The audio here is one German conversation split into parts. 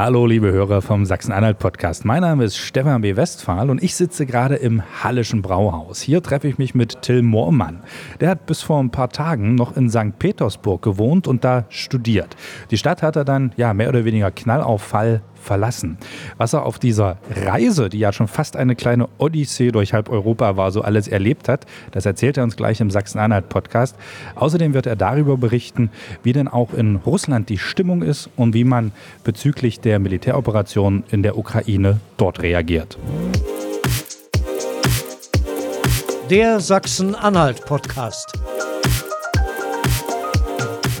Hallo, liebe Hörer vom Sachsen-Anhalt-Podcast. Mein Name ist Stefan B. Westphal und ich sitze gerade im Hallischen Brauhaus. Hier treffe ich mich mit Till Moormann. Der hat bis vor ein paar Tagen noch in St. Petersburg gewohnt und da studiert. Die Stadt hat er dann ja mehr oder weniger knallauffall verlassen. Was er auf dieser Reise, die ja schon fast eine kleine Odyssee durch halb Europa war, so alles erlebt hat, das erzählt er uns gleich im Sachsen-Anhalt-Podcast. Außerdem wird er darüber berichten, wie denn auch in Russland die Stimmung ist und wie man bezüglich der Militäroperation in der Ukraine dort reagiert. Der Sachsen-Anhalt-Podcast.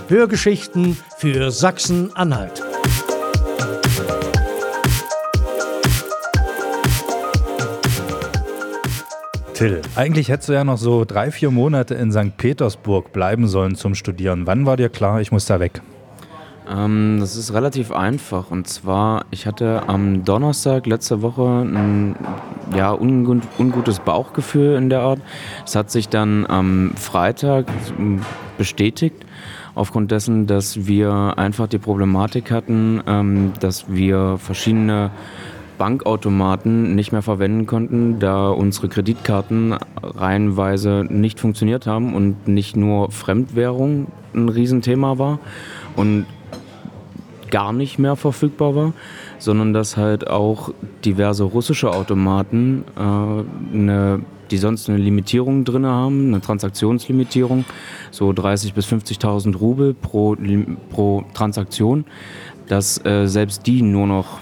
Hörgeschichten für Sachsen-Anhalt. Till, eigentlich hättest du ja noch so drei, vier Monate in St. Petersburg bleiben sollen zum Studieren. Wann war dir klar, ich muss da weg? Ähm, das ist relativ einfach. Und zwar, ich hatte am Donnerstag letzte Woche ein ja, ungut, ungutes Bauchgefühl in der Art. Es hat sich dann am Freitag bestätigt aufgrund dessen, dass wir einfach die Problematik hatten, ähm, dass wir verschiedene Bankautomaten nicht mehr verwenden konnten, da unsere Kreditkarten reihenweise nicht funktioniert haben und nicht nur Fremdwährung ein Riesenthema war und gar nicht mehr verfügbar war, sondern dass halt auch diverse russische Automaten äh, eine, die sonst eine Limitierung drin haben, eine Transaktionslimitierung, so 30.000 bis 50.000 Rubel pro, pro Transaktion, dass äh, selbst die nur noch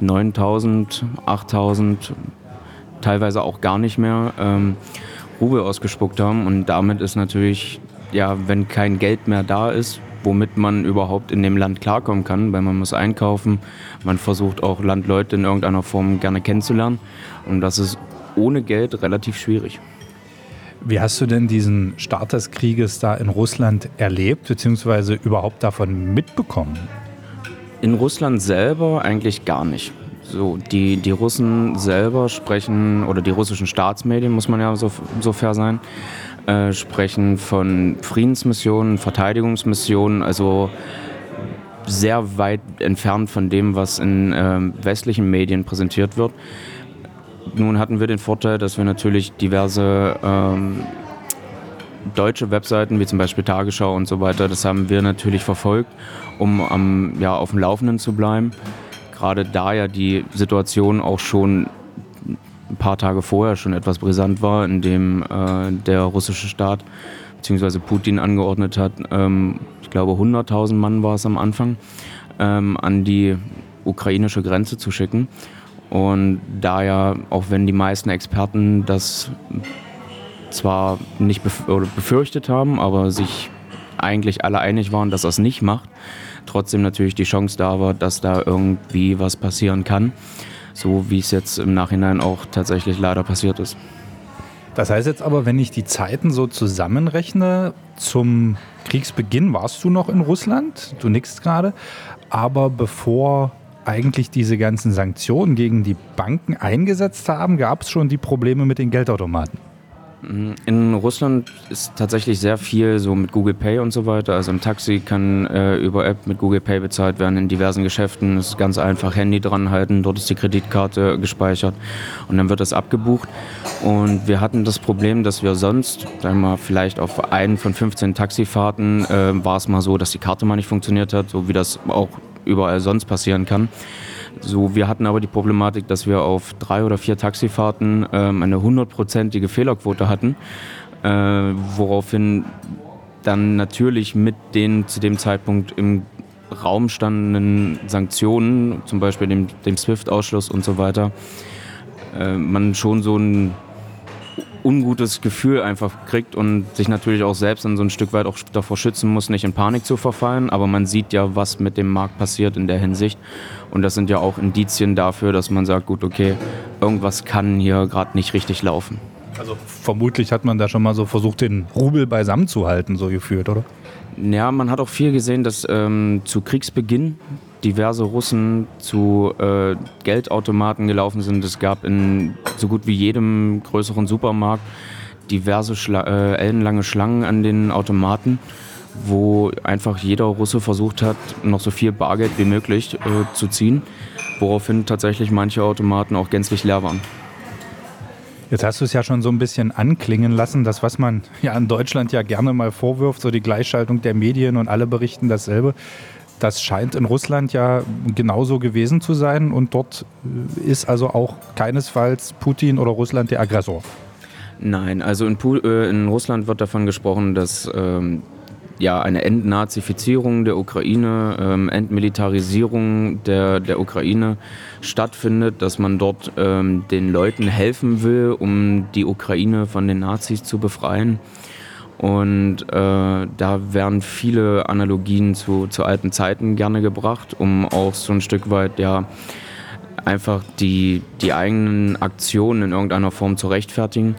9000, 8000, teilweise auch gar nicht mehr ähm, Rubel ausgespuckt haben. Und damit ist natürlich, ja, wenn kein Geld mehr da ist, womit man überhaupt in dem Land klarkommen kann, weil man muss einkaufen, man versucht auch Landleute in irgendeiner Form gerne kennenzulernen. Und das ist ohne Geld relativ schwierig. Wie hast du denn diesen Start des Krieges da in Russland erlebt, beziehungsweise überhaupt davon mitbekommen? In Russland selber eigentlich gar nicht. So, die, die Russen selber sprechen, oder die russischen Staatsmedien, muss man ja so, so fair sein, äh, sprechen von Friedensmissionen, Verteidigungsmissionen, also sehr weit entfernt von dem, was in äh, westlichen Medien präsentiert wird. Nun hatten wir den Vorteil, dass wir natürlich diverse ähm, deutsche Webseiten, wie zum Beispiel Tagesschau und so weiter, das haben wir natürlich verfolgt, um am, ja, auf dem Laufenden zu bleiben. Gerade da ja die Situation auch schon ein paar Tage vorher schon etwas brisant war, in dem äh, der russische Staat bzw. Putin angeordnet hat, ähm, ich glaube 100.000 Mann war es am Anfang, ähm, an die ukrainische Grenze zu schicken. Und da ja, auch wenn die meisten Experten das zwar nicht befürchtet haben, aber sich eigentlich alle einig waren, dass er es nicht macht, trotzdem natürlich die Chance da war, dass da irgendwie was passieren kann. So wie es jetzt im Nachhinein auch tatsächlich leider passiert ist. Das heißt jetzt aber, wenn ich die Zeiten so zusammenrechne, zum Kriegsbeginn warst du noch in Russland, du nickst gerade, aber bevor eigentlich diese ganzen Sanktionen gegen die Banken eingesetzt haben, gab es schon die Probleme mit den Geldautomaten. In Russland ist tatsächlich sehr viel so mit Google Pay und so weiter. Also ein Taxi kann äh, über App mit Google Pay bezahlt werden in diversen Geschäften. Es ist ganz einfach, Handy dran halten, dort ist die Kreditkarte gespeichert und dann wird das abgebucht. Und wir hatten das Problem, dass wir sonst, sagen wir mal, vielleicht auf einen von 15 Taxifahrten äh, war es mal so, dass die Karte mal nicht funktioniert hat, so wie das auch überall sonst passieren kann. So, wir hatten aber die Problematik, dass wir auf drei oder vier Taxifahrten ähm, eine hundertprozentige Fehlerquote hatten, äh, woraufhin dann natürlich mit den zu dem Zeitpunkt im Raum standenden Sanktionen, zum Beispiel dem, dem SWIFT-Ausschluss und so weiter, äh, man schon so ein ungutes Gefühl einfach kriegt und sich natürlich auch selbst dann so ein Stück weit auch davor schützen muss, nicht in Panik zu verfallen. Aber man sieht ja, was mit dem Markt passiert in der Hinsicht. Und das sind ja auch Indizien dafür, dass man sagt, gut, okay, irgendwas kann hier gerade nicht richtig laufen. Also vermutlich hat man da schon mal so versucht, den Rubel beisammen zu halten, so gefühlt, oder? Ja, man hat auch viel gesehen, dass ähm, zu Kriegsbeginn diverse Russen zu äh, Geldautomaten gelaufen sind. Es gab in so gut wie jedem größeren Supermarkt diverse Schla äh, ellenlange Schlangen an den Automaten. wo einfach jeder Russe versucht hat, noch so viel Bargeld wie möglich äh, zu ziehen, woraufhin tatsächlich manche Automaten auch gänzlich leer waren. Jetzt hast du es ja schon so ein bisschen anklingen lassen, das, was man ja in Deutschland ja gerne mal vorwirft, so die Gleichschaltung der Medien und alle berichten dasselbe. Das scheint in Russland ja genauso gewesen zu sein und dort äh, ist also auch keinesfalls Putin oder Russland der Aggressor. Nein, also in, äh, in Russland wird davon gesprochen, dass ähm, ja, eine Entnazifizierung der Ukraine, ähm, Entmilitarisierung der, der Ukraine stattfindet, dass man dort ähm, den Leuten helfen will, um die Ukraine von den Nazis zu befreien. Und äh, da werden viele Analogien zu, zu alten Zeiten gerne gebracht, um auch so ein Stück weit ja einfach die, die eigenen Aktionen in irgendeiner Form zu rechtfertigen.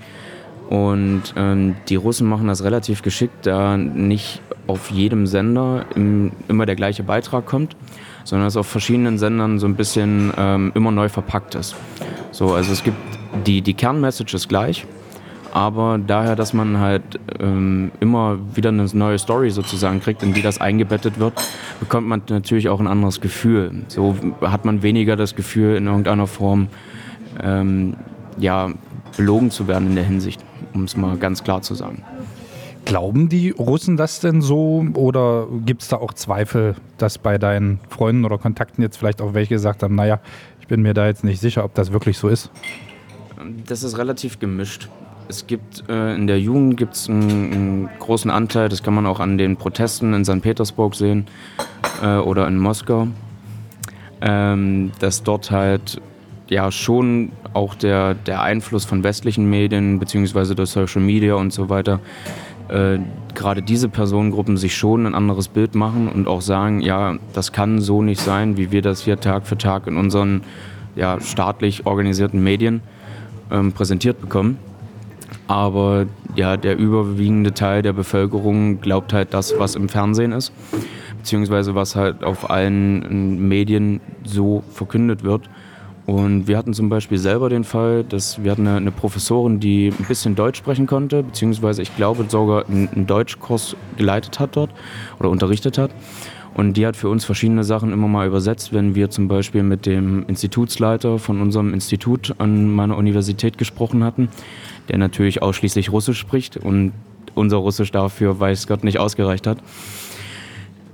Und ähm, die Russen machen das relativ geschickt, da nicht auf jedem Sender im, immer der gleiche Beitrag kommt, sondern es auf verschiedenen Sendern so ein bisschen ähm, immer neu verpackt ist. So, also es gibt die, die Kernmessage gleich, aber daher, dass man halt ähm, immer wieder eine neue Story sozusagen kriegt, in die das eingebettet wird, bekommt man natürlich auch ein anderes Gefühl. So hat man weniger das Gefühl, in irgendeiner Form ähm, ja, belogen zu werden in der Hinsicht um es mal ganz klar zu sagen. Glauben die Russen das denn so oder gibt es da auch Zweifel, dass bei deinen Freunden oder Kontakten jetzt vielleicht auch welche gesagt haben, naja, ich bin mir da jetzt nicht sicher, ob das wirklich so ist? Das ist relativ gemischt. Es gibt äh, in der Jugend gibt's einen, einen, großen Anteil, das kann man auch an den Protesten in St. Petersburg sehen äh, oder in Moskau, ähm, dass dort halt ja schon auch der, der Einfluss von westlichen Medien beziehungsweise durch Social Media und so weiter äh, gerade diese Personengruppen sich schon ein anderes Bild machen und auch sagen, ja, das kann so nicht sein, wie wir das hier Tag für Tag in unseren ja, staatlich organisierten Medien ähm, präsentiert bekommen. Aber ja, der überwiegende Teil der Bevölkerung glaubt halt das, was im Fernsehen ist, beziehungsweise was halt auf allen Medien so verkündet wird. Und wir hatten zum Beispiel selber den Fall, dass wir hatten eine, eine Professorin, die ein bisschen Deutsch sprechen konnte, beziehungsweise ich glaube sogar einen Deutschkurs geleitet hat dort oder unterrichtet hat. Und die hat für uns verschiedene Sachen immer mal übersetzt, wenn wir zum Beispiel mit dem Institutsleiter von unserem Institut an meiner Universität gesprochen hatten, der natürlich ausschließlich Russisch spricht und unser Russisch dafür, weiß Gott, nicht ausgereicht hat.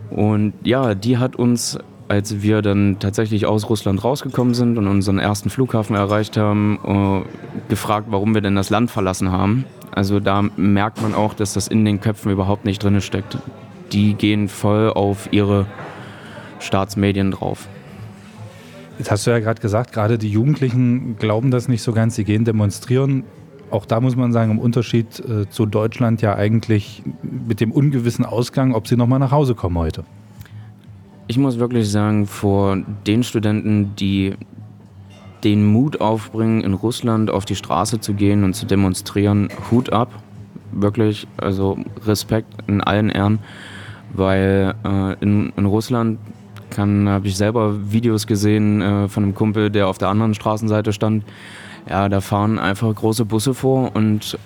Und ja, die hat uns als wir dann tatsächlich aus Russland rausgekommen sind und unseren ersten Flughafen erreicht haben, äh, gefragt, warum wir denn das Land verlassen haben. Also da merkt man auch, dass das in den Köpfen überhaupt nicht drin steckt. Die gehen voll auf ihre Staatsmedien drauf. Jetzt hast du ja gerade gesagt, gerade die Jugendlichen glauben das nicht so ganz, sie gehen demonstrieren. Auch da muss man sagen, im Unterschied äh, zu Deutschland ja eigentlich mit dem ungewissen Ausgang, ob sie nochmal nach Hause kommen heute. Ich muss wirklich sagen, vor den Studenten, die den Mut aufbringen, in Russland auf die Straße zu gehen und zu demonstrieren, Hut ab. Wirklich, also Respekt in allen Ehren, weil äh, in, in Russland habe ich selber Videos gesehen äh, von einem Kumpel, der auf der anderen Straßenseite stand. Ja, da fahren einfach große Busse vor und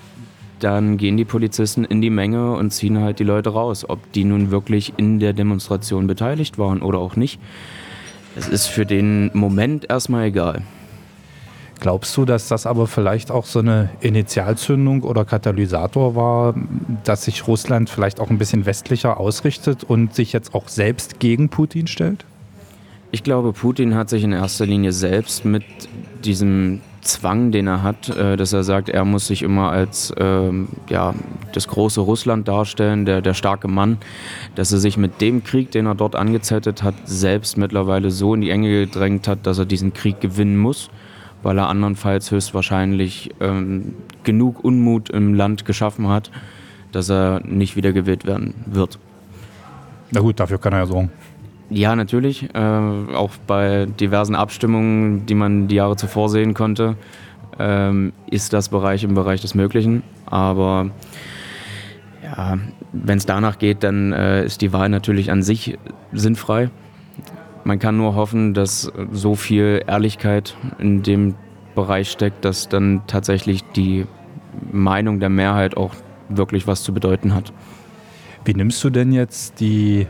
dann gehen die Polizisten in die Menge und ziehen halt die Leute raus. Ob die nun wirklich in der Demonstration beteiligt waren oder auch nicht, es ist für den Moment erstmal egal. Glaubst du, dass das aber vielleicht auch so eine Initialzündung oder Katalysator war, dass sich Russland vielleicht auch ein bisschen westlicher ausrichtet und sich jetzt auch selbst gegen Putin stellt? Ich glaube, Putin hat sich in erster Linie selbst mit diesem Zwang, den er hat, äh, dass er sagt, er muss sich immer als ähm, ja, das große Russland darstellen, der, der starke Mann, dass er sich mit dem Krieg, den er dort angezettet hat, selbst mittlerweile so in die Enge gedrängt hat, dass er diesen Krieg gewinnen muss, weil er andernfalls höchstwahrscheinlich ähm, genug Unmut im Land geschaffen hat, dass er nicht wieder gewählt werden wird. Na gut, dafür kann er ja sorgen. Ja, natürlich. Äh, auch bei diversen Abstimmungen, die man die Jahre zuvor sehen konnte, ähm, ist das Bereich im Bereich des Möglichen. Aber ja, wenn es danach geht, dann äh, ist die Wahl natürlich an sich sinnfrei. Man kann nur hoffen, dass so viel Ehrlichkeit in dem Bereich steckt, dass dann tatsächlich die Meinung der Mehrheit auch wirklich was zu bedeuten hat. Wie nimmst du denn jetzt die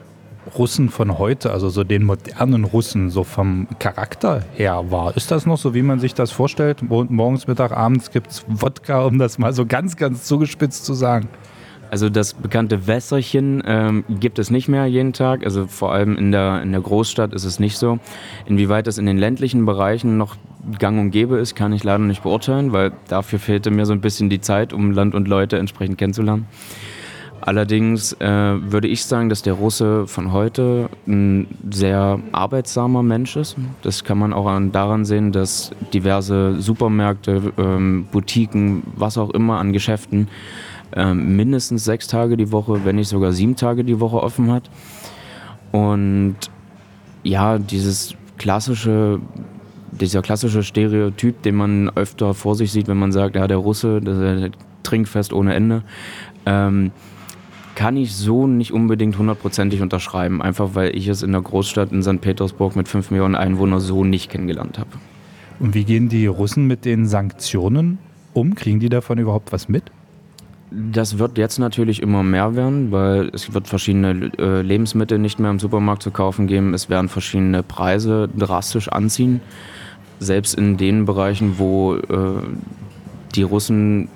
Russen von heute, also so den modernen Russen, so vom Charakter her wahr? Ist das noch so, wie man sich das vorstellt? Morgens, Mittag, abends gibt es Wodka, um das mal so ganz, ganz zugespitzt zu sagen. Also das bekannte Wässerchen ähm, gibt es nicht mehr jeden Tag. Also vor allem in der, in der Großstadt ist es nicht so. Inwieweit das in den ländlichen Bereichen noch gang und gäbe ist, kann ich leider nicht beurteilen, weil dafür fehlte mir so ein bisschen die Zeit, um Land und Leute entsprechend kennenzulernen. Allerdings äh, würde ich sagen, dass der Russe von heute ein sehr arbeitsamer Mensch ist. Das kann man auch daran sehen, dass diverse Supermärkte, ähm, Boutiquen, was auch immer an Geschäften ähm, mindestens sechs Tage die Woche, wenn nicht sogar sieben Tage die Woche offen hat. Und ja, dieses klassische, dieser klassische Stereotyp, den man öfter vor sich sieht, wenn man sagt, ja, der Russe, der Trinkfest ohne Ende, ähm, kann ich so nicht unbedingt hundertprozentig unterschreiben, einfach weil ich es in der Großstadt in St. Petersburg mit fünf Millionen Einwohnern so nicht kennengelernt habe. Und wie gehen die Russen mit den Sanktionen um? Kriegen die davon überhaupt was mit? Das wird jetzt natürlich immer mehr werden, weil es wird verschiedene äh, Lebensmittel nicht mehr im Supermarkt zu kaufen geben. Es werden verschiedene Preise drastisch anziehen. Selbst in den Bereichen, wo äh, die Russen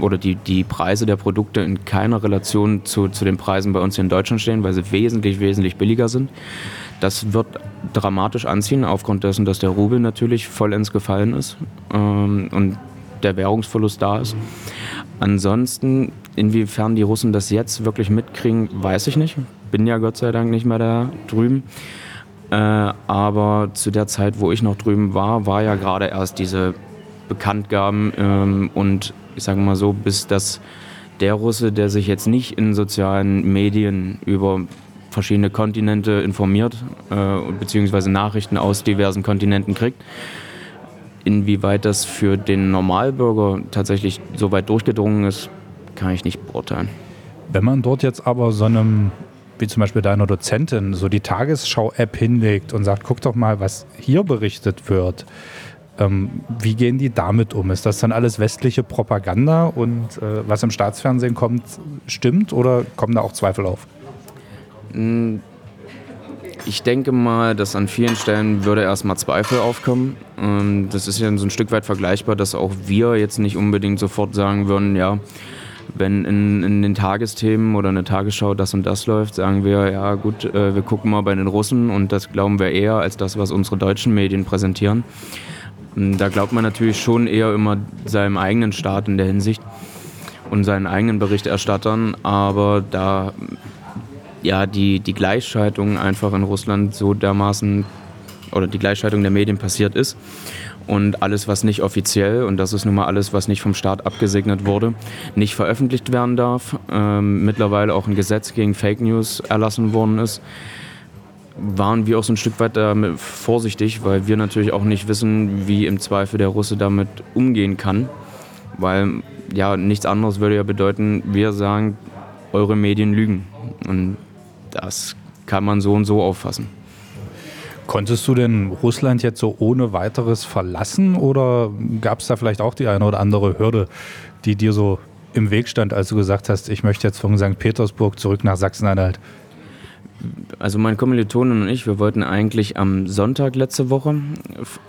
oder die, die Preise der Produkte in keiner Relation zu, zu den Preisen bei uns hier in Deutschland stehen, weil sie wesentlich, wesentlich billiger sind. Das wird dramatisch anziehen, aufgrund dessen, dass der Rubel natürlich vollends gefallen ist ähm, und der Währungsverlust da ist. Ansonsten, inwiefern die Russen das jetzt wirklich mitkriegen, weiß ich nicht. Bin ja Gott sei Dank nicht mehr da drüben. Äh, aber zu der Zeit, wo ich noch drüben war, war ja gerade erst diese Bekanntgaben ähm, und ich sage mal so, bis dass der Russe, der sich jetzt nicht in sozialen Medien über verschiedene Kontinente informiert, äh, beziehungsweise Nachrichten aus diversen Kontinenten kriegt, inwieweit das für den Normalbürger tatsächlich so weit durchgedrungen ist, kann ich nicht beurteilen. Wenn man dort jetzt aber so einem, wie zum Beispiel deiner Dozentin, so die Tagesschau-App hinlegt und sagt, guck doch mal, was hier berichtet wird, ähm, wie gehen die damit um? Ist das dann alles westliche Propaganda und äh, was im Staatsfernsehen kommt, stimmt oder kommen da auch Zweifel auf? Ich denke mal, dass an vielen Stellen würde erstmal Zweifel aufkommen. Ähm, das ist ja so ein Stück weit vergleichbar, dass auch wir jetzt nicht unbedingt sofort sagen würden, ja, wenn in, in, den Tagesthemen oder eine Tagesschau das und das läuft, sagen wir, ja gut, äh, wir gucken mal bei den Russen und das glauben wir eher als das, was unsere deutschen Medien präsentieren. Da glaubt man natürlich schon eher immer seinem eigenen Staat in der Hinsicht und seinen eigenen Berichterstattern, aber da ja die, die Gleichschaltung einfach in Russland so dermaßen oder die Gleichschaltung der Medien passiert ist und alles, was nicht offiziell, und das ist nun mal alles, was nicht vom Staat abgesegnet wurde, nicht veröffentlicht werden darf. Ähm, mittlerweile auch ein Gesetz gegen Fake News erlassen worden ist waren wir auch so ein Stück weit damit vorsichtig, weil wir natürlich auch nicht wissen, wie im Zweifel der Russe damit umgehen kann. Weil ja, nichts anderes würde ja bedeuten, wir sagen, eure Medien lügen. Und das kann man so und so auffassen. Konntest du denn Russland jetzt so ohne weiteres verlassen oder gab es da vielleicht auch die eine oder andere Hürde, die dir so im Weg stand, als du gesagt hast, ich möchte jetzt von St. Petersburg zurück nach Sachsen-Anhalt? Also mein Kommilitonen und ich, wir wollten eigentlich am Sonntag letzte Woche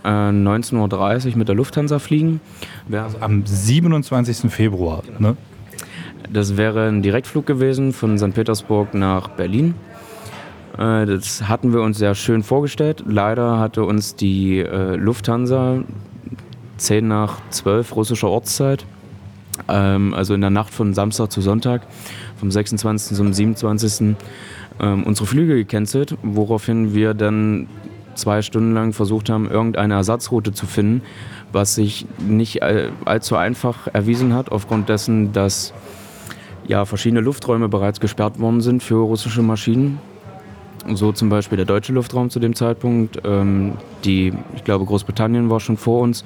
äh, 19.30 Uhr mit der Lufthansa fliegen. Also am 27. Februar, genau. ne? Das wäre ein Direktflug gewesen von St. Petersburg nach Berlin. Äh, das hatten wir uns sehr schön vorgestellt. Leider hatte uns die äh, Lufthansa 10 nach 12 russischer Ortszeit, ähm, also in der Nacht von Samstag zu Sonntag, vom 26. zum 27 ähm, unsere Flüge gecancelt, woraufhin wir dann zwei Stunden lang versucht haben, irgendeine Ersatzroute zu finden, was sich nicht all, allzu einfach erwiesen hat, aufgrund dessen, dass ja, verschiedene Lufträume bereits gesperrt worden sind für russische Maschinen. So zum Beispiel der deutsche Luftraum zu dem Zeitpunkt. Ähm, die, ich glaube, Großbritannien war schon vor uns.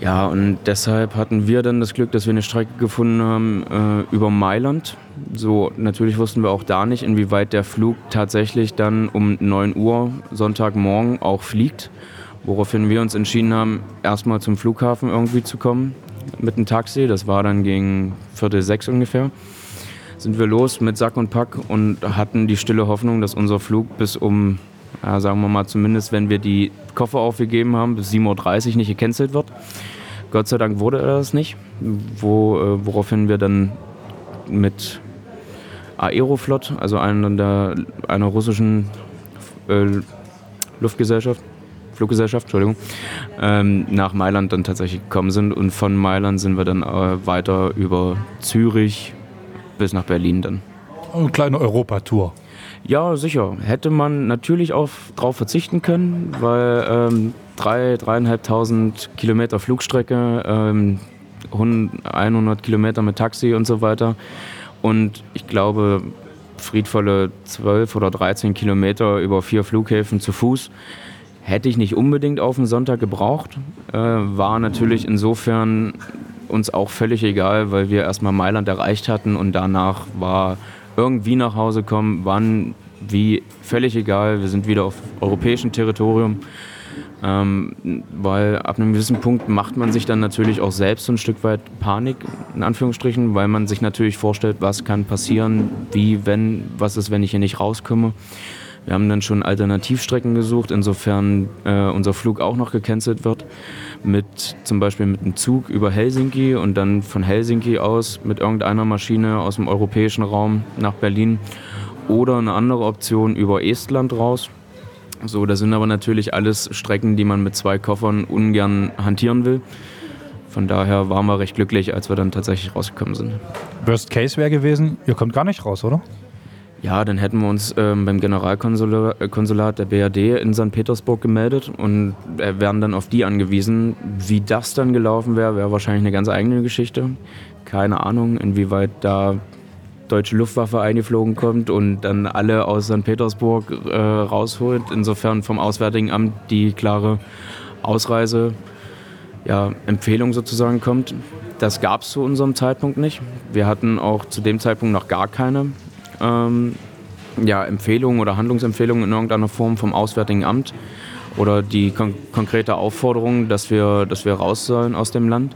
Ja, und deshalb hatten wir dann das Glück, dass wir eine Strecke gefunden haben äh, über Mailand. So, natürlich wussten wir auch da nicht, inwieweit der Flug tatsächlich dann um 9 Uhr Sonntagmorgen auch fliegt. Woraufhin wir uns entschieden haben, erstmal zum Flughafen irgendwie zu kommen mit einem Taxi. Das war dann gegen Viertel sechs ungefähr. sind wir los mit Sack und Pack und hatten die stille Hoffnung, dass unser Flug bis um, ja, sagen wir mal zumindest, wenn wir die Koffer aufgegeben haben, bis 7.30 Uhr nicht gecancelt wird. Gott sei Dank wurde das nicht, wo, äh, woraufhin wir dann mit Aeroflot, also einer, der, einer russischen äh, Luftgesellschaft, Fluggesellschaft, Entschuldigung, ähm, nach Mailand dann tatsächlich gekommen sind. Und von Mailand sind wir dann äh, weiter über Zürich bis nach Berlin dann. Eine kleine Europatour. Ja, sicher. Hätte man natürlich auch darauf verzichten können, weil ähm, drei, dreieinhalbtausend Kilometer Flugstrecke, ähm, 100 Kilometer mit Taxi und so weiter. Und ich glaube, friedvolle 12 oder 13 Kilometer über vier Flughäfen zu Fuß hätte ich nicht unbedingt auf den Sonntag gebraucht. Äh, war natürlich insofern uns auch völlig egal, weil wir erstmal Mailand erreicht hatten und danach war irgendwie nach Hause kommen, wann, wie, völlig egal. Wir sind wieder auf europäischem Territorium. Ähm, weil ab einem gewissen Punkt macht man sich dann natürlich auch selbst so ein Stück weit Panik, in Anführungsstrichen, weil man sich natürlich vorstellt, was kann passieren, wie, wenn, was ist, wenn ich hier nicht rauskomme. Wir haben dann schon Alternativstrecken gesucht, insofern äh, unser Flug auch noch gecancelt wird. Mit zum Beispiel mit einem Zug über Helsinki und dann von Helsinki aus mit irgendeiner Maschine aus dem europäischen Raum nach Berlin. Oder eine andere Option über Estland raus. So, das sind aber natürlich alles Strecken, die man mit zwei Koffern ungern hantieren will. Von daher waren wir recht glücklich, als wir dann tatsächlich rausgekommen sind. Worst Case wäre gewesen, ihr kommt gar nicht raus, oder? Ja, dann hätten wir uns ähm, beim Generalkonsulat der BRD in St. Petersburg gemeldet und äh, wären dann auf die angewiesen. Wie das dann gelaufen wäre, wäre wahrscheinlich eine ganz eigene Geschichte. Keine Ahnung, inwieweit da deutsche Luftwaffe eingeflogen kommt und dann alle aus St. Petersburg äh, rausholt. Insofern vom Auswärtigen Amt die klare Ausreise, ja, Empfehlung sozusagen kommt. Das gab es zu unserem Zeitpunkt nicht. Wir hatten auch zu dem Zeitpunkt noch gar keine ähm, ja, Empfehlungen oder Handlungsempfehlungen in irgendeiner Form vom Auswärtigen Amt oder die kon konkrete Aufforderung, dass wir, dass wir raus sollen aus dem Land.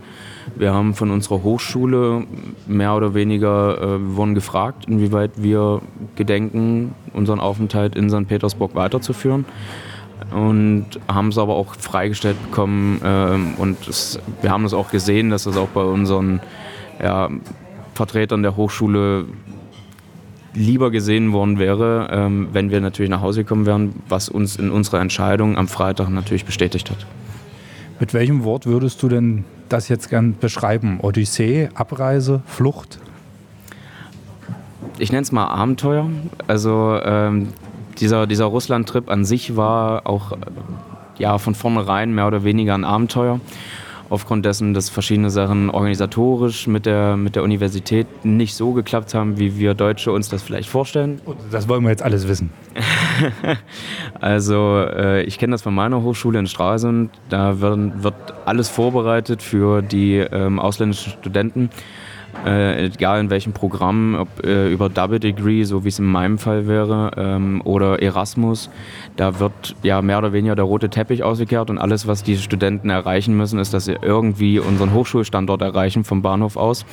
Wir haben von unserer Hochschule mehr oder weniger äh, wurden gefragt, inwieweit wir gedenken, unseren Aufenthalt in St. Petersburg weiterzuführen. Und haben es aber auch freigestellt bekommen. Äh, und es, wir haben es auch gesehen, dass es auch bei unseren ja, Vertretern der Hochschule lieber gesehen worden wäre, ähm, wenn wir natürlich nach Hause gekommen wären, was uns in unserer Entscheidung am Freitag natürlich bestätigt hat. Mit welchem Wort würdest du denn das jetzt gern beschreiben? Odyssee, Abreise, Flucht? Ich nenne es mal Abenteuer. Also ähm, dieser, dieser Russland-Trip an sich war auch ja, von vornherein mehr oder weniger ein Abenteuer aufgrund dessen, dass verschiedene Sachen organisatorisch mit der, mit der Universität nicht so geklappt haben, wie wir Deutsche uns das vielleicht vorstellen. Das wollen wir jetzt alles wissen. also äh, ich kenne das von meiner Hochschule in Stralsund. Da wird, wird alles vorbereitet für die ähm, ausländischen Studenten äh, egal in welchem Programm, ob äh, über Double Degree, so wie es in meinem Fall wäre, ähm, oder Erasmus, da wird ja mehr oder weniger der rote Teppich ausgekehrt und alles, was die Studenten erreichen müssen, ist, dass sie irgendwie unseren Hochschulstandort erreichen vom Bahnhof aus.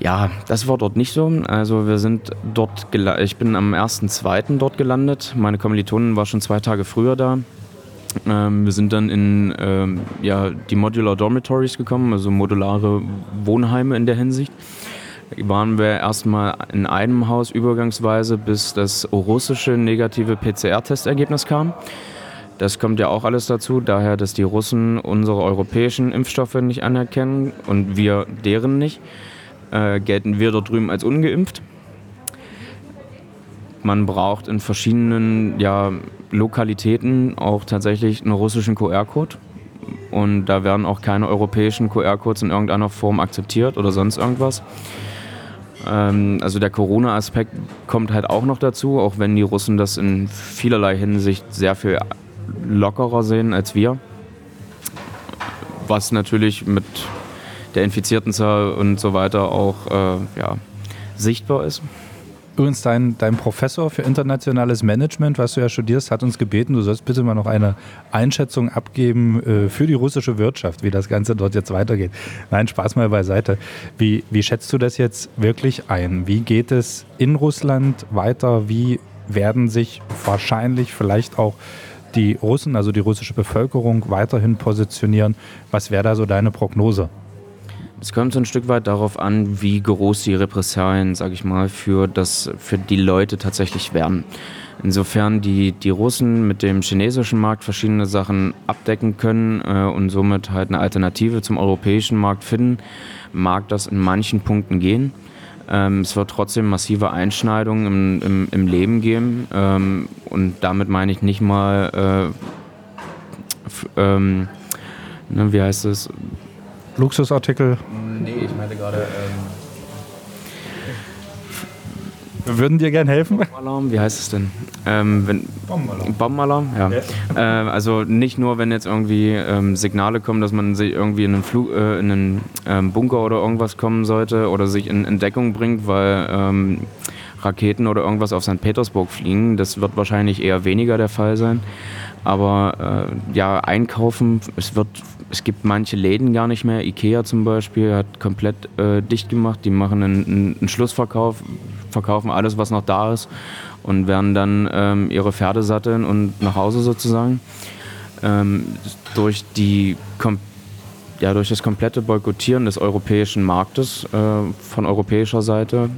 Ja, das war dort nicht so. Also wir sind dort, ich bin am 1.2. dort gelandet. Meine Kommilitonin war schon zwei Tage früher da. Ähm, wir sind dann in ähm, ja, die Modular Dormitories gekommen, also modulare Wohnheime in der Hinsicht. Waren wir erstmal in einem Haus übergangsweise, bis das russische negative PCR-Testergebnis kam. Das kommt ja auch alles dazu, daher, dass die Russen unsere europäischen Impfstoffe nicht anerkennen und wir deren nicht, äh, gelten wir dort drüben als ungeimpft. Man braucht in verschiedenen ja, Lokalitäten auch tatsächlich einen russischen QR-Code. Und da werden auch keine europäischen QR-Codes in irgendeiner Form akzeptiert oder sonst irgendwas. Ähm, also der Corona-Aspekt kommt halt auch noch dazu, auch wenn die Russen das in vielerlei Hinsicht sehr viel lockerer sehen als wir. Was natürlich mit der Infiziertenzahl und so weiter auch äh, ja, sichtbar ist. Übrigens, dein, dein Professor für internationales Management, was du ja studierst, hat uns gebeten, du sollst bitte mal noch eine Einschätzung abgeben äh, für die russische Wirtschaft, wie das Ganze dort jetzt weitergeht. Nein, Spaß mal beiseite. Wie, wie schätzt du das jetzt wirklich ein? Wie geht es in Russland weiter? Wie werden sich wahrscheinlich vielleicht auch die Russen, also die russische Bevölkerung, weiterhin positionieren? Was wäre da so deine Prognose? Es kommt so ein Stück weit darauf an, wie groß die Repressalien, sage ich mal, für, das, für die Leute tatsächlich werden. Insofern die, die Russen mit dem chinesischen Markt verschiedene Sachen abdecken können äh, und somit halt eine Alternative zum europäischen Markt finden, mag das in manchen Punkten gehen. Ähm, es wird trotzdem massive Einschneidungen im, im, im Leben geben ähm, und damit meine ich nicht mal, äh, ähm, ne, wie heißt es, Luxusartikel? Nee, ich meinte gerade. Ähm wir würden dir gerne helfen. Bombenalarm, wie heißt es denn? Ähm, wenn, Bombenalarm. Bombenalarm, ja. ja. Äh, also nicht nur, wenn jetzt irgendwie ähm, Signale kommen, dass man sich irgendwie in einen, Flug, äh, in einen ähm, Bunker oder irgendwas kommen sollte oder sich in Entdeckung bringt, weil ähm, Raketen oder irgendwas auf St. Petersburg fliegen. Das wird wahrscheinlich eher weniger der Fall sein. Aber äh, ja, einkaufen, es wird, es gibt manche Läden gar nicht mehr. Ikea zum Beispiel hat komplett äh, dicht gemacht. Die machen einen, einen, Schlussverkauf, verkaufen alles, was noch da ist und werden dann ähm, ihre Pferde satteln und nach Hause sozusagen. Ähm, durch die ja, durch das komplette Boykottieren des europäischen Marktes äh, von europäischer Seite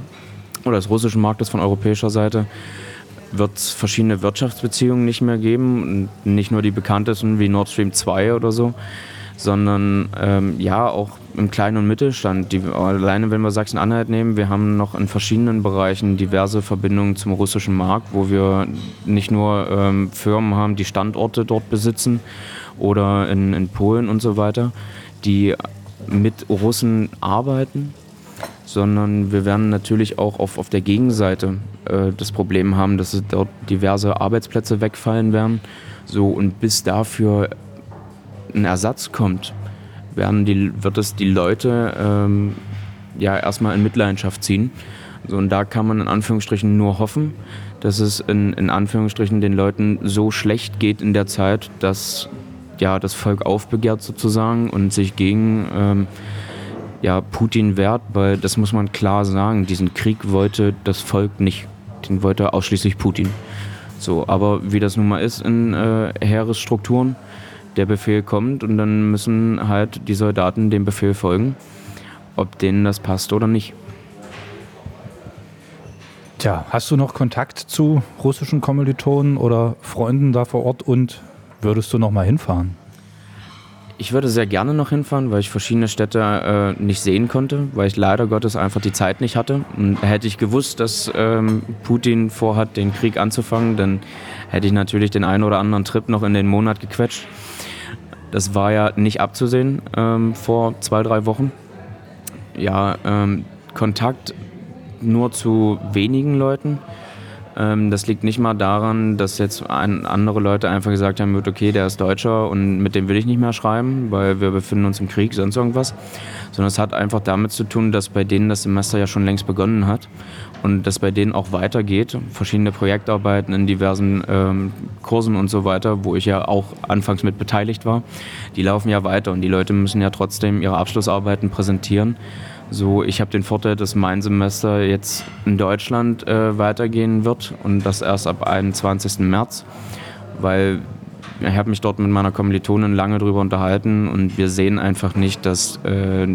oder des russischen Marktes von europäischer Seite wird es verschiedene Wirtschaftsbeziehungen nicht mehr geben. Nicht nur die bekanntesten wie Nord Stream 2 oder so, sondern ähm, ja auch im Kleinen- und Mittelstand. Die, alleine wenn wir Sachsen-Anhalt nehmen, wir haben noch in verschiedenen Bereichen diverse Verbindungen zum russischen Markt, wo wir nicht nur ähm, Firmen haben, die Standorte dort besitzen oder in, in Polen und so weiter, die mit Russen arbeiten, sondern wir werden natürlich auch auf, auf der Gegenseite äh, das Problem haben, dass dort diverse Arbeitsplätze wegfallen werden. So, und bis dafür ein Ersatz kommt, werden die, wird es die Leute ähm, ja erstmal in Mitleidenschaft ziehen. So, und da kann man in Anführungsstrichen nur hoffen, dass es in, in Anführungsstrichen den Leuten so schlecht geht in der Zeit, dass ja, das Volk aufbegehrt sozusagen und sich gegen ähm, ja, Putin wehrt, weil das muss man klar sagen, diesen Krieg wollte das Volk nicht. Den wollte ausschließlich Putin. So, aber wie das nun mal ist in äh, Heeresstrukturen, der Befehl kommt und dann müssen halt die Soldaten dem Befehl folgen, ob denen das passt oder nicht. Tja, hast du noch Kontakt zu russischen Kommilitonen oder Freunden da vor Ort und würdest du noch mal hinfahren? Ich würde sehr gerne noch hinfahren, weil ich verschiedene Städte äh, nicht sehen konnte, weil ich leider Gottes einfach die Zeit nicht hatte. Und hätte ich gewusst, dass ähm, Putin vorhat, den Krieg anzufangen, dann hätte ich natürlich den einen oder anderen Trip noch in den Monat gequetscht. Das war ja nicht abzusehen ähm, vor zwei, drei Wochen. Ja, ähm, Kontakt nur zu wenigen Leuten. Ähm, das liegt nicht mal daran, dass jetzt andere Leute einfach gesagt haben, okay, der ist Deutscher und mit dem will ich nicht mehr schreiben, weil wir befinden uns im Krieg, sonst irgendwas. Sondern es hat einfach damit zu tun, dass bei denen das Semester ja schon längst begonnen hat und dass bei denen auch weitergeht. Verschiedene Projektarbeiten in diversen ähm, Kursen und so weiter, wo ich ja auch anfangs mit beteiligt war, die laufen ja weiter und die Leute müssen ja trotzdem ihre Abschlussarbeiten präsentieren. So, ich habe den Vorteil, dass mein Semester jetzt in Deutschland äh, weitergehen wird und das erst ab 21. März, weil ich habe mich dort mit meiner Kommilitonin lange darüber unterhalten und wir sehen einfach nicht, dass äh,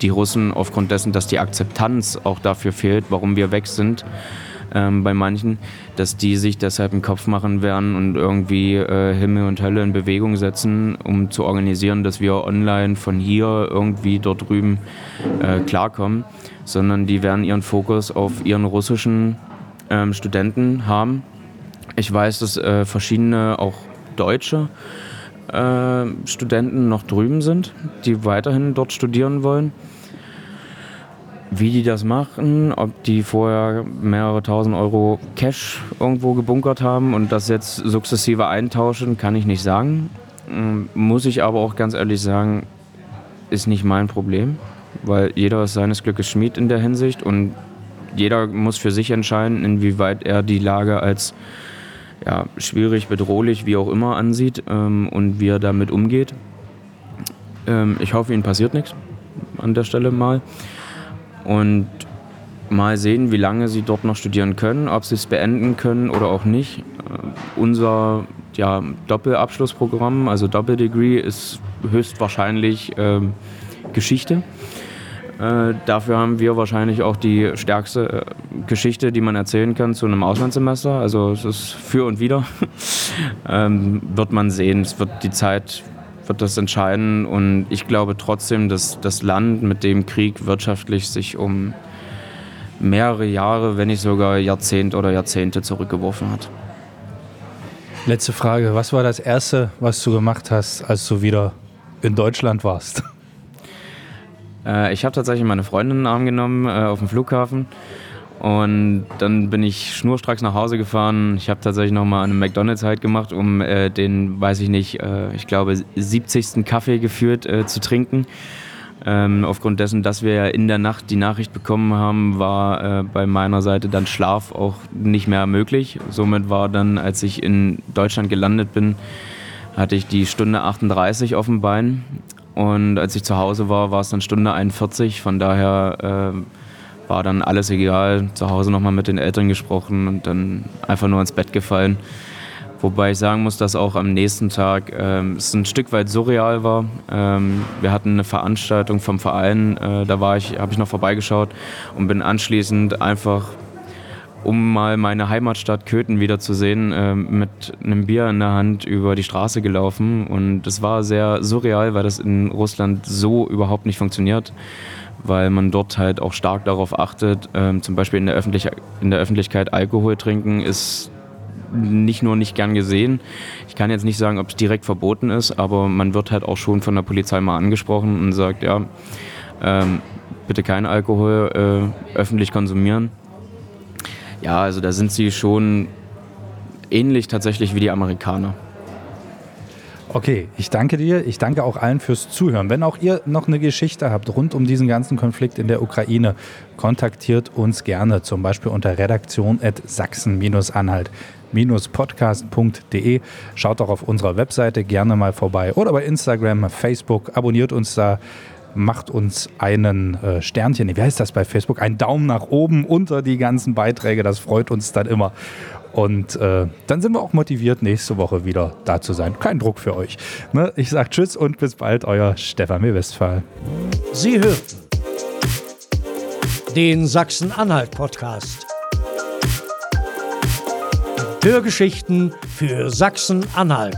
die Russen aufgrund dessen, dass die Akzeptanz auch dafür fehlt, warum wir weg sind, ähm, bei manchen, dass die sich deshalb einen Kopf machen werden und irgendwie äh, Himmel und Hölle in Bewegung setzen, um zu organisieren, dass wir online von hier irgendwie dort drüben äh, klarkommen, sondern die werden ihren Fokus auf ihren russischen ähm, Studenten haben. Ich weiß, dass äh, verschiedene auch deutsche äh, Studenten noch drüben sind, die weiterhin dort studieren wollen. Wie die das machen, ob die vorher mehrere tausend Euro Cash irgendwo gebunkert haben und das jetzt sukzessive eintauschen, kann ich nicht sagen. Ähm, muss ich aber auch ganz ehrlich sagen, ist nicht mein Problem, weil jeder ist seines Glückes Schmied in der Hinsicht und jeder muss für sich entscheiden, inwieweit er die Lage als ja, schwierig, bedrohlich, wie auch immer ansieht ähm, und wie er damit umgeht. Ähm, ich hoffe, ihnen passiert nichts an der Stelle mal. Und mal sehen, wie lange sie dort noch studieren können, ob sie es beenden können oder auch nicht. Äh, unser ja, Doppelabschlussprogramm, also Doppeldegree, ist höchstwahrscheinlich äh, Geschichte. Dafür haben wir wahrscheinlich auch die stärkste äh, Geschichte, die man erzählen kann zu einem Auslandssemester. Also es ist für und wieder. ähm, wird man sehen. Es wird die Zeit wird das entscheiden. Und ich glaube trotzdem, dass das Land mit dem Krieg wirtschaftlich sich um mehrere Jahre, wenn nicht sogar Jahrzehnte oder Jahrzehnte zurückgeworfen hat. Letzte Frage. Was war das Erste, was du gemacht hast, als du wieder in Deutschland warst? Äh, ich habe tatsächlich meine Freundin in den Arm genommen äh, auf dem Flughafen. Und dann bin ich schnurstracks nach Hause gefahren. Ich habe tatsächlich nochmal eine McDonalds halt gemacht, um äh, den, weiß ich nicht, äh, ich glaube 70. Kaffee geführt äh, zu trinken. Ähm, aufgrund dessen, dass wir ja in der Nacht die Nachricht bekommen haben, war äh, bei meiner Seite dann Schlaf auch nicht mehr möglich. Somit war dann, als ich in Deutschland gelandet bin, hatte ich die Stunde 38 auf dem Bein. Und als ich zu Hause war, war es dann Stunde 41. Von daher äh, war dann alles egal. Zu Hause nochmal mit den Eltern gesprochen und dann einfach nur ins Bett gefallen. Wobei ich sagen muss, dass auch am nächsten Tag ähm, es ein Stück weit surreal war. Ähm, wir hatten eine Veranstaltung vom Verein, äh, da ich, habe ich noch vorbeigeschaut und bin anschließend einfach, um mal meine Heimatstadt Köthen wiederzusehen, äh, mit einem Bier in der Hand über die Straße gelaufen. Und es war sehr surreal, weil das in Russland so überhaupt nicht funktioniert weil man dort halt auch stark darauf achtet. Ähm, zum Beispiel in der, Öffentlich in der Öffentlichkeit Alkohol trinken ist nicht nur nicht gern gesehen. Ich kann jetzt nicht sagen, ob es direkt verboten ist, aber man wird halt auch schon von der Polizei mal angesprochen und sagt, ja, ähm, bitte kein Alkohol äh, öffentlich konsumieren. Ja, also da sind sie schon ähnlich tatsächlich wie die Amerikaner. Okay, ich danke dir. Ich danke auch allen fürs Zuhören. Wenn auch ihr noch eine Geschichte habt rund um diesen ganzen Konflikt in der Ukraine, kontaktiert uns gerne, zum Beispiel unter redaktion.sachsen-anhalt podcast.de. Schaut auch auf unserer Webseite gerne mal vorbei oder bei Instagram, Facebook. Abonniert uns da. Macht uns einen äh, Sternchen, wie heißt das bei Facebook? Einen Daumen nach oben unter die ganzen Beiträge, das freut uns dann immer. Und äh, dann sind wir auch motiviert, nächste Woche wieder da zu sein. Kein Druck für euch. Ne? Ich sage Tschüss und bis bald, euer Stefan W. Westphal. Sie hörten den Sachsen-Anhalt-Podcast. Hörgeschichten für Sachsen-Anhalt.